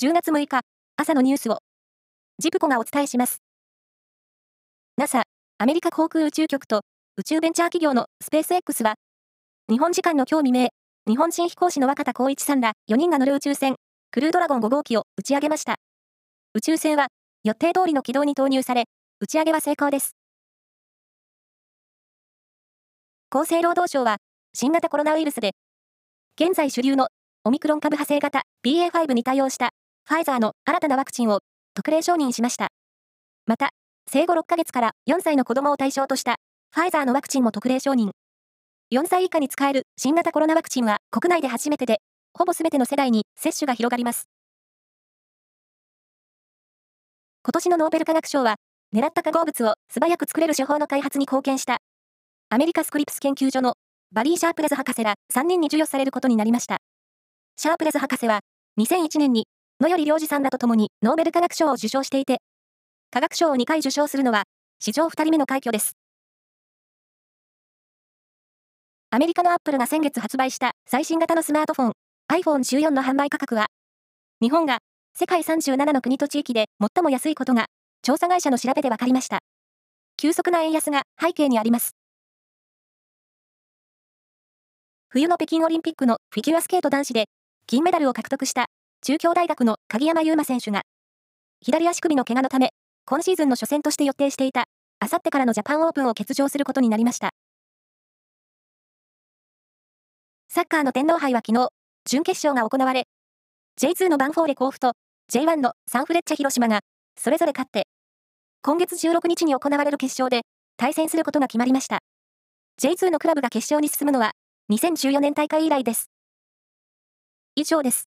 10月6日、朝のニュースを、ジプコがお伝えします。NASA、アメリカ航空宇宙局と宇宙ベンチャー企業のスペース X は、日本時間の今日未明、日本人飛行士の若田光一さんら4人が乗る宇宙船、クルードラゴン5号機を打ち上げました。宇宙船は予定通りの軌道に投入され、打ち上げは成功です。厚生労働省は、新型コロナウイルスで、現在主流のオミクロン株派生型 BA.5 に対応したファイザーの新たなワクチンを特例承認しました。また、生後6ヶ月から4歳の子供を対象としたファイザーのワクチンも特例承認。4歳以下に使える新型コロナワクチンは国内で初めてで、ほぼ全ての世代に接種が広がります。今年のノーベル化学賞は、狙った化合物を素早く作れる手法の開発に貢献した、アメリカスクリプス研究所のバリー・シャープレズ博士ら3人に授与されることになりました。シャープレズ博士は、2001年に野頼良二さんらと共にノーベル化学賞を受賞していて、化学賞を2回受賞するのは、史上2人目の快挙です。アメリカのアップルが先月発売した最新型のスマートフォン iPhone14 の販売価格は、日本が世界37の国と地域で最も安いことが、調査会社の調べで分かりました。急速な円安が背景にあります。冬の北京オリンピックのフィギュアスケート男子で金メダルを獲得した中京大学の鍵山優真選手が左足首の怪我のため今シーズンの初戦として予定していたあさってからのジャパンオープンを欠場することになりました。サッカーの天皇杯は昨日、準決勝が行われ、J2 のバンフォーレ甲府と J1 のサンフレッチェ広島がそれぞれ勝って、今月16日に行われる決勝で対戦することが決まりました。J2 のクラブが決勝に進むのは2014年大会以来です。以上です。